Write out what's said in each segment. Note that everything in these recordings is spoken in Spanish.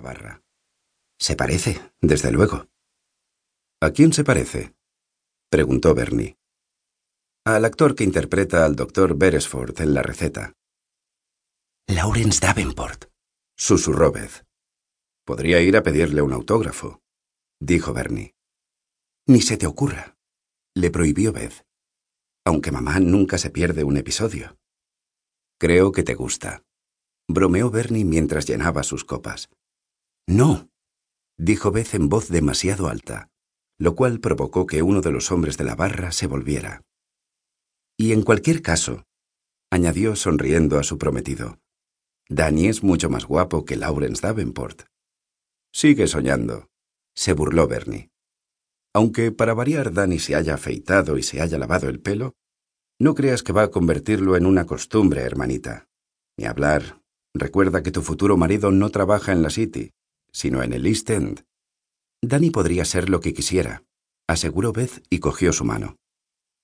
la barra. Se parece, desde luego. ¿A quién se parece? preguntó Bernie. Al actor que interpreta al doctor Beresford en la receta. Lawrence Davenport, susurró Beth. Podría ir a pedirle un autógrafo, dijo Bernie. Ni se te ocurra, le prohibió Beth. Aunque mamá nunca se pierde un episodio. Creo que te gusta, bromeó Bernie mientras llenaba sus copas. No, dijo Beth en voz demasiado alta, lo cual provocó que uno de los hombres de la barra se volviera. Y en cualquier caso, añadió sonriendo a su prometido, Danny es mucho más guapo que Lawrence Davenport. Sigue soñando, se burló Bernie. Aunque para variar Danny se haya afeitado y se haya lavado el pelo, no creas que va a convertirlo en una costumbre, hermanita. Ni hablar. Recuerda que tu futuro marido no trabaja en la City, sino en el East End. Danny podría ser lo que quisiera, aseguró Beth y cogió su mano.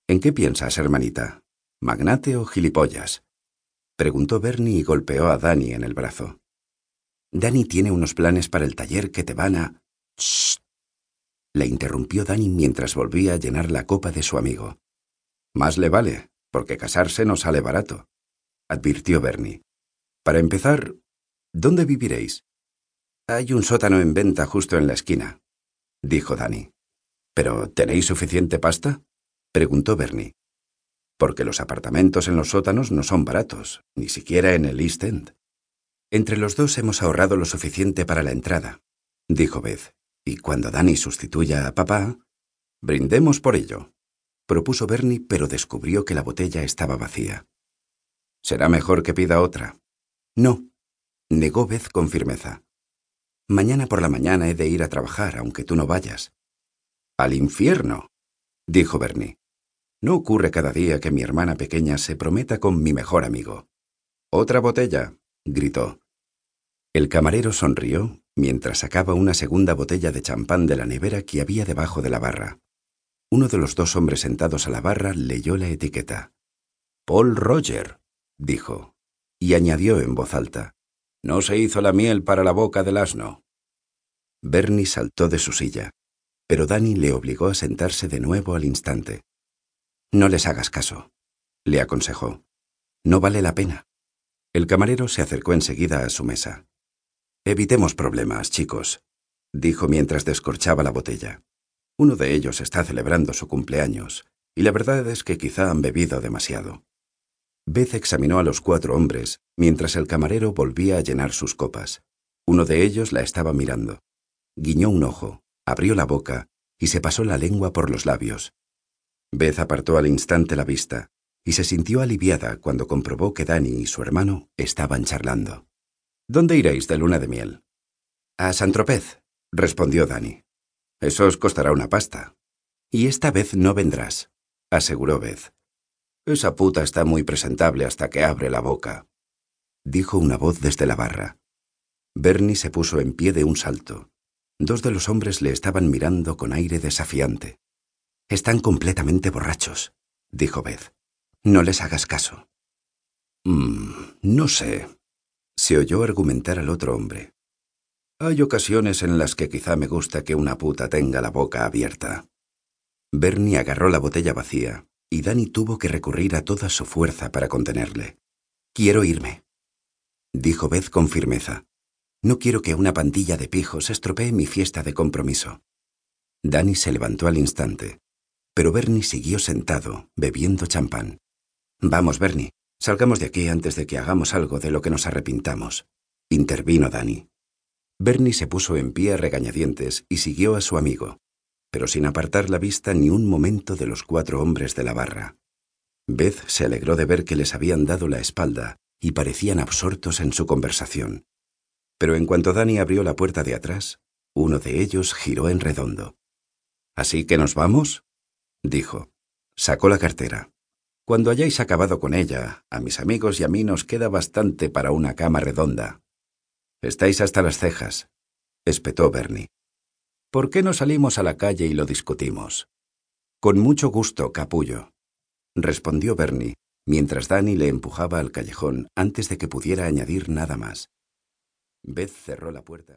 ¿En qué piensas, hermanita? ¿Magnate o gilipollas? Preguntó Bernie y golpeó a Danny en el brazo. Danny tiene unos planes para el taller que te van a... ¡Shh! Le interrumpió Danny mientras volvía a llenar la copa de su amigo. Más le vale, porque casarse no sale barato, advirtió Bernie. Para empezar, ¿dónde viviréis? Hay un sótano en venta justo en la esquina, dijo Danny. ¿Pero tenéis suficiente pasta? preguntó Bernie. Porque los apartamentos en los sótanos no son baratos, ni siquiera en el East End. Entre los dos hemos ahorrado lo suficiente para la entrada, dijo Beth, y cuando Danny sustituya a papá, brindemos por ello, propuso Bernie, pero descubrió que la botella estaba vacía. Será mejor que pida otra. No, negó Beth con firmeza. Mañana por la mañana he de ir a trabajar, aunque tú no vayas. Al infierno, dijo Bernie. No ocurre cada día que mi hermana pequeña se prometa con mi mejor amigo. Otra botella, gritó. El camarero sonrió mientras sacaba una segunda botella de champán de la nevera que había debajo de la barra. Uno de los dos hombres sentados a la barra leyó la etiqueta. Paul Roger, dijo, y añadió en voz alta. No se hizo la miel para la boca del asno. Bernie saltó de su silla, pero Danny le obligó a sentarse de nuevo al instante. No les hagas caso, le aconsejó. No vale la pena. El camarero se acercó enseguida a su mesa. Evitemos problemas, chicos, dijo mientras descorchaba la botella. Uno de ellos está celebrando su cumpleaños, y la verdad es que quizá han bebido demasiado. Beth examinó a los cuatro hombres mientras el camarero volvía a llenar sus copas. Uno de ellos la estaba mirando. Guiñó un ojo, abrió la boca y se pasó la lengua por los labios. Beth apartó al instante la vista y se sintió aliviada cuando comprobó que Danny y su hermano estaban charlando. ¿Dónde iréis de luna de miel? A San Tropez, respondió Danny. Eso os costará una pasta. Y esta vez no vendrás, aseguró Beth. Esa puta está muy presentable hasta que abre la boca, dijo una voz desde la barra. Bernie se puso en pie de un salto. Dos de los hombres le estaban mirando con aire desafiante. Están completamente borrachos, dijo Beth. No les hagas caso. Mmm, no sé, se oyó argumentar al otro hombre. Hay ocasiones en las que quizá me gusta que una puta tenga la boca abierta. Bernie agarró la botella vacía y Danny tuvo que recurrir a toda su fuerza para contenerle. Quiero irme, dijo Beth con firmeza. No quiero que una pandilla de pijos estropee mi fiesta de compromiso. Danny se levantó al instante, pero Bernie siguió sentado, bebiendo champán. Vamos, Bernie, salgamos de aquí antes de que hagamos algo de lo que nos arrepintamos, intervino Danny. Bernie se puso en pie a regañadientes y siguió a su amigo, pero sin apartar la vista ni un momento de los cuatro hombres de la barra. Beth se alegró de ver que les habían dado la espalda y parecían absortos en su conversación. Pero en cuanto Dani abrió la puerta de atrás, uno de ellos giró en redondo. ¿Así que nos vamos? dijo. Sacó la cartera. Cuando hayáis acabado con ella, a mis amigos y a mí nos queda bastante para una cama redonda. Estáis hasta las cejas, espetó Bernie. ¿Por qué no salimos a la calle y lo discutimos? Con mucho gusto, capullo, respondió Bernie, mientras Danny le empujaba al callejón antes de que pudiera añadir nada más. Beth cerró la puerta.